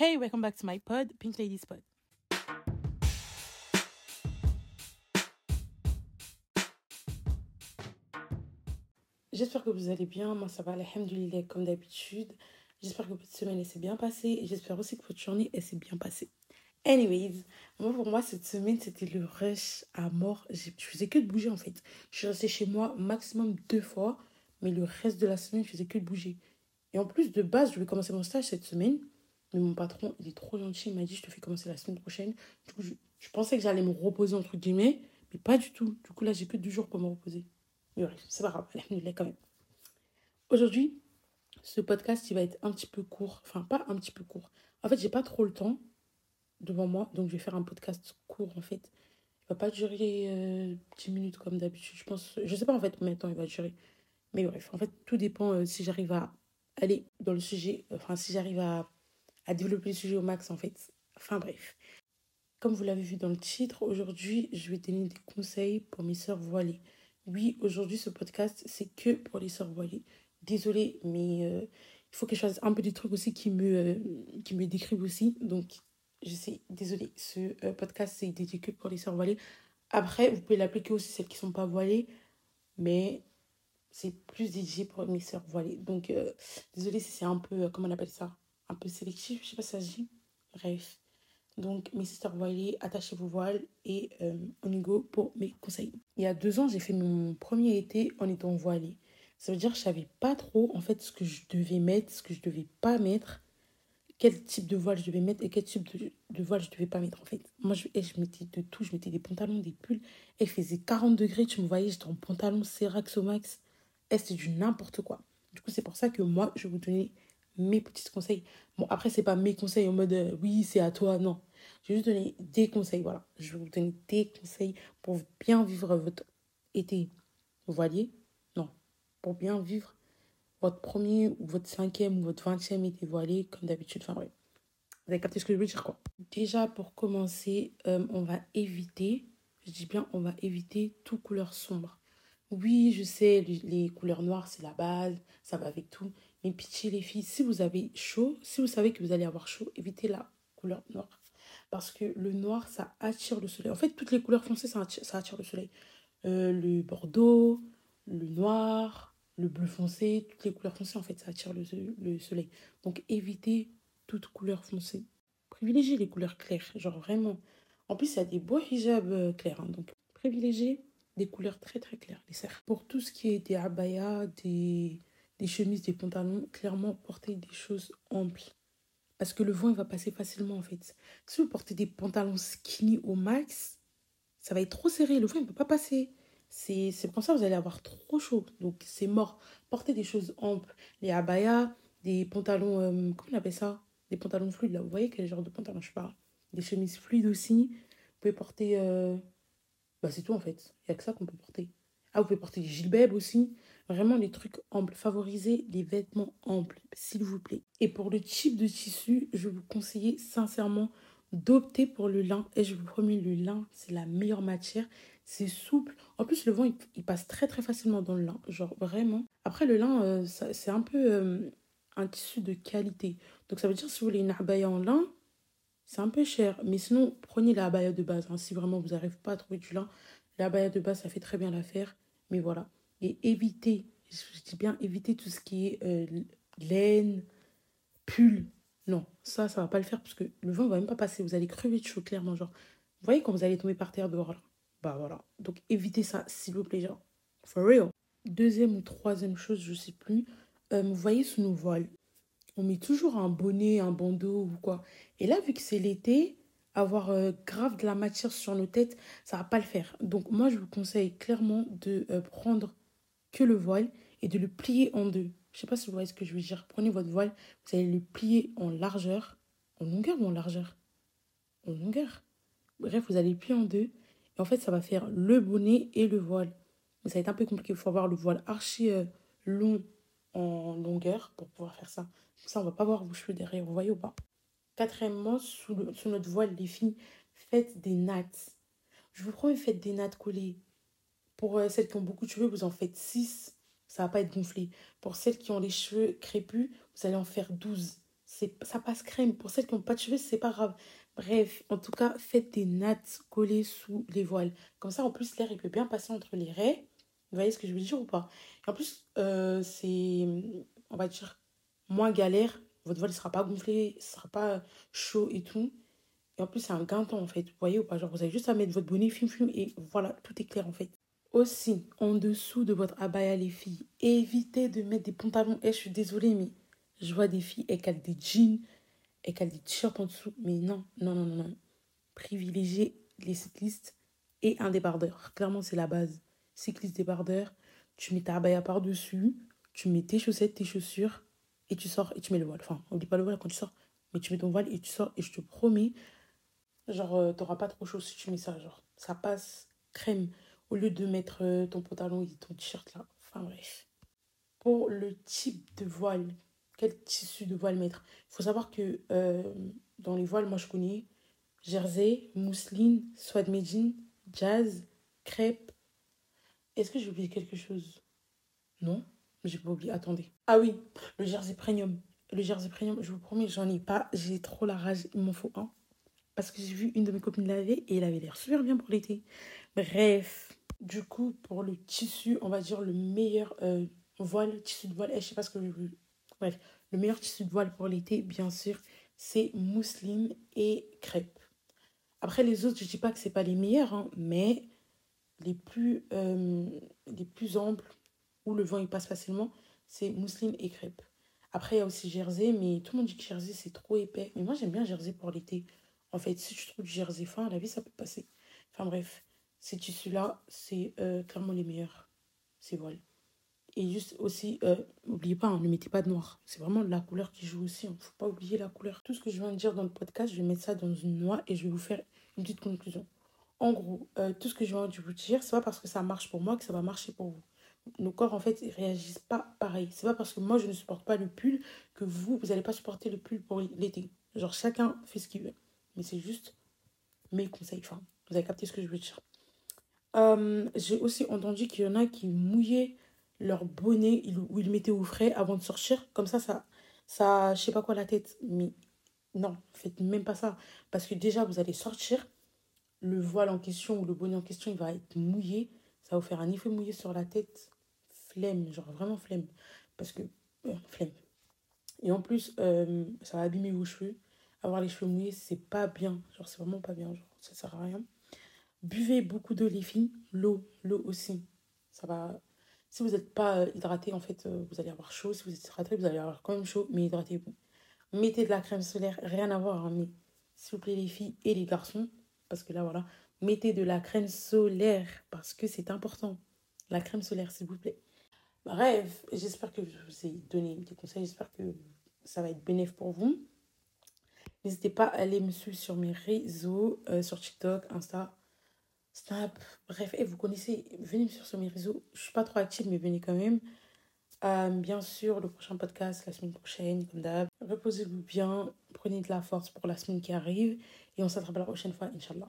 Hey, welcome back to my pod, Pink Ladies Pod. J'espère que vous allez bien. Moi, ça va, alhamdoulilah, comme d'habitude. J'espère que votre semaine s'est bien passée j'espère aussi que votre journée s'est bien passée. Anyways, moi, pour moi, cette semaine, c'était le rush à mort. Je faisais que de bouger en fait. Je suis restée chez moi maximum deux fois, mais le reste de la semaine, je faisais que de bouger. Et en plus, de base, je vais commencer mon stage cette semaine. Mais mon patron, il est trop gentil. Il m'a dit, je te fais commencer la semaine prochaine. Du coup, je, pensais que j'allais me reposer, entre guillemets. Mais pas du tout. Du coup, là, j'ai que deux jours pour me reposer. Mais bref, c'est pas grave. Alhamdoulilah, quand même. Aujourd'hui, ce podcast, il va être un petit peu court. Enfin, pas un petit peu court. En fait, j'ai pas trop le temps devant moi. Donc, je vais faire un podcast court, en fait. Il va pas durer euh, 10 minutes comme d'habitude. Je pense. Je sais pas, en fait, combien de temps il va durer. Mais bref, en fait, tout dépend euh, si j'arrive à aller dans le sujet. Enfin, si j'arrive à à développer le sujet au max en fait. Enfin bref. Comme vous l'avez vu dans le titre, aujourd'hui, je vais donner des conseils pour mes sœurs voilées. Oui, aujourd'hui, ce podcast, c'est que pour les sœurs voilées. Désolée, mais euh, il faut que je fasse un peu des trucs aussi qui me, euh, qui me décrivent aussi. Donc, je sais, désolée, ce euh, podcast, c'est dédié que pour les sœurs voilées. Après, vous pouvez l'appliquer aussi celles qui ne sont pas voilées, mais c'est plus dédié pour mes sœurs voilées. Donc, désolée si c'est un peu, comment on appelle ça? Un peu sélectif, je sais pas si ça se dit. Bref. Donc, mes sisters voilées, attachez vos voiles et euh, on y go pour mes conseils. Il y a deux ans, j'ai fait mon premier été en étant voilée. Ça veut dire que je savais pas trop en fait ce que je devais mettre, ce que je devais pas mettre, quel type de voile je devais mettre et quel type de, voile je devais pas mettre en fait. Moi, je, je mettais de tout, je mettais des pantalons, des pulls. Et il faisait 40 degrés, tu me voyais, j'étais en pantalon Serax au max. Et c'était du n'importe quoi. Du coup, c'est pour ça que moi, je vous donner mes petits conseils. Bon, après, c'est pas mes conseils en mode euh, oui, c'est à toi, non. Je vais juste donner des conseils, voilà. Je vais vous donner des conseils pour bien vivre votre été voilier. Non, pour bien vivre votre premier ou votre cinquième ou votre vingtième été voilé, comme d'habitude. Enfin, ouais. Vous avez capté ce que je veux dire, quoi. Déjà, pour commencer, euh, on va éviter, je dis bien, on va éviter tout couleur sombre. Oui, je sais, les couleurs noires, c'est la base, ça va avec tout. Mais pitié les filles, si vous avez chaud, si vous savez que vous allez avoir chaud, évitez la couleur noire. Parce que le noir, ça attire le soleil. En fait, toutes les couleurs foncées, ça attire, le soleil. Euh, le bordeaux, le noir, le bleu foncé, toutes les couleurs foncées, en fait, ça attire le, le soleil. Donc, évitez toute couleur foncée. Privilégiez les couleurs claires, genre vraiment. En plus, il y a des beaux hijabs euh, clairs. Hein. donc, privilégiez des couleurs très très claires, les serres. Pour tout ce qui est des abayas, des chemises, des pantalons, clairement portez des choses amples. Parce que le vent, il va passer facilement en fait. Si vous portez des pantalons skinny au max, ça va être trop serré. Le vent, ne peut pas passer. C'est pour ça vous allez avoir trop chaud. Donc, c'est mort. Portez des choses amples. Les abayas, des pantalons, euh, comment on appelle ça? Des pantalons fluides, là. Vous voyez quel genre de pantalon je parle? Des chemises fluides aussi. Vous pouvez porter... Euh, bah, c'est tout en fait. Il n'y a que ça qu'on peut porter. Ah, vous pouvez porter des gilbebs aussi. Vraiment les trucs amples. Favorisez les vêtements amples, s'il vous plaît. Et pour le type de tissu, je vous conseille sincèrement d'opter pour le lin. Et je vous promets, le lin, c'est la meilleure matière. C'est souple. En plus, le vent, il, passe très très facilement dans le lin. Genre vraiment. Après, le lin, euh, c'est un peu euh, un tissu de qualité. Donc ça veut dire si vous voulez une abaya en lin, c'est un peu cher. Mais sinon, prenez la abaya de base. Hein. si vraiment vous n'arrivez pas à trouver du lin, la abaya de base, ça fait très bien l'affaire. Mais voilà et éviter, je dis bien éviter tout ce qui est euh, laine, pull. Non, ça, ça va pas le faire parce que le vent va même pas passer. Vous allez crever de chaud, clairement. Genre, vous voyez quand vous allez tomber par terre dehors Bah voilà. Donc évitez ça, s'il vous plaît, genre. For real. Deuxième ou troisième chose, je sais plus. Euh, vous voyez sous nos voiles, on met toujours un bonnet, un bandeau ou quoi. Et là, vu que c'est l'été, avoir euh, grave de la matière sur nos têtes, ça va pas le faire. Donc moi, je vous conseille clairement de prendre que le voile et de le plier en deux. Je sais pas si vous voyez ce que je veux dire. Prenez votre voile, vous allez le plier en largeur. En longueur ou en largeur? En longueur. Bref, vous allez le plier en deux. Et en fait, ça va faire le bonnet et le voile. Mais ça va être un peu compliqué. Il faut avoir le voile archi euh, long en longueur pour pouvoir faire ça. Comme ça, on va pas voir vos cheveux derrière. Vous voyez ou pas Quatrièmement, sous, notre voile, les filles, faites des nattes. Je vous promets, faites des nattes collées. Pour euh, celles qui ont beaucoup de cheveux, vous en faites 6. Ça va pas être gonflé. Pour celles qui ont les cheveux crépus, vous allez en faire 12. ça passe crème. Pour celles qui n'ont pas de cheveux, c'est pas grave. Bref, en tout cas, faites des nattes collées sous les voiles. Comme ça, en plus, l'air, il peut bien passer entre les raies. Vous voyez ce que je veux dire ou pas? En plus, euh, c'est, on va dire, moins galère. Votre voile ne sera pas gonflé, ne sera pas chaud et tout. Et en plus, c'est un gain en fait. Vous voyez ou pas? Genre, vous avez juste à mettre votre bonnet, film, film, et voilà, tout est clair, en fait. Aussi, en dessous de votre abaya, les filles, évitez de mettre des pantalons. Et eh, je suis désolée, mais je vois des filles, elles calent des jeans, elles calent des t-shirts en dessous. Mais non, non, non, non, non. Privilégiez les cyclistes et un débardeur. Clairement, c'est la base. Cycliste débardeur, tu mets ta abaya par-dessus, tu mets tes chaussettes, tes chaussures, et tu sors et tu mets le voile. Enfin, oublie pas le voile quand tu sors, mais tu mets ton voile et tu sors. Et je te promets, genre, euh, t'auras pas trop chaud si tu mets ça. Genre, ça passe crème au lieu de mettre euh, ton pantalon et ton t-shirt là. Enfin, bref. Pour le type de voile, quel tissu de voile mettre? Il faut savoir que euh, dans les voiles, moi je connais jersey, mousseline, de medine, jazz, crêpe. Est-ce que j'ai oublié quelque chose? Non? J'ai pas oublié. Attendez. Ah oui, le jersey premium. Le jersey premium, je vous promets, j'en ai pas. J'ai trop la rage. Il m'en faut un. Parce que j'ai vu une de mes copines laver et elle avait l'air super bien pour l'été. Bref. Du coup, pour le tissu, on va dire le meilleur euh, voile, tissu de voile. Eh, je sais pas ce que je veux. Bref, le meilleur tissu de voile pour l'été, bien sûr, c'est mousseline et crêpe. Après, les autres, je dis pas que c'est pas les meilleurs, hein, mais les plus, euh, les plus amples, où le vent il passe facilement, c'est mousseline et crêpe. Après, il y a aussi jersey, mais tout le monde dit que jersey c'est trop épais. Mais moi, j'aime bien jersey pour l'été. En fait, si tu trouves du jersey fin, à la vie, ça peut passer. Enfin bref, ces tissus-là, c'est euh, clairement les meilleurs. C'est voilà. Et juste aussi, euh, n'oubliez pas, hein, ne mettez pas de noir. C'est vraiment la couleur qui joue aussi. Il hein. ne faut pas oublier la couleur. Tout ce que je viens de dire dans le podcast, je vais mettre ça dans une noix et je vais vous faire une petite conclusion. En gros, euh, tout ce que je viens de vous dire, c'est pas parce que ça marche pour moi que ça va marcher pour vous nos corps en fait ils réagissent pas pareil. C'est pas parce que moi je ne supporte pas le pull que vous, vous n'allez pas supporter le pull pour l'été. Genre chacun fait ce qu'il veut. Mais c'est juste mes conseils. Enfin, vous avez capté ce que je veux dire. Euh, j'ai aussi entendu qu'il y en a qui mouillaient leur bonnet ou ils mettaient au frais avant de sortir. Comme ça, ça, ça, je sais pas quoi la tête. Mais non, faites même pas ça. Parce que déjà, vous allez sortir, le voile en question ou le bonnet en question, il va être mouillé. Ça va vous faire un effet mouillé sur la tête flemme, genre vraiment flemme. Parce que, euh, flemme. Et en plus, euh, ça va abîmer vos cheveux. Avoir les cheveux mouillés, c'est pas bien. Genre, c'est vraiment pas bien. Genre, ça sert à rien. Buvez beaucoup d'eau, les filles. L'eau, l'eau aussi. Ça va. Si vous n'êtes pas euh, hydraté, en fait, vous allez avoir chaud. Si vous êtes hydraté, vous allez avoir quand même chaud, mais hydratez-vous. Mettez de la crème solaire, rien à voir. Hein, mais s'il vous plaît, les filles et les garçons, parce que là, voilà, mettez de la crème solaire parce que c'est important. La crème solaire, s'il vous plaît. Bref, j'espère que je vous ai donné des conseils. J'espère que ça va être bénéfique pour vous. N'hésitez pas à aller me suivre sur mes réseaux, euh, sur TikTok, Insta, Snap. Bref, et vous connaissez, venez me suivre sur mes réseaux. Je suis pas trop active, mais venez quand même. Euh, bien sûr, le prochain podcast la semaine prochaine, comme d'hab. Reposez-vous bien, prenez de la force pour la semaine qui arrive et on s'attrape la prochaine fois, Inch'Allah.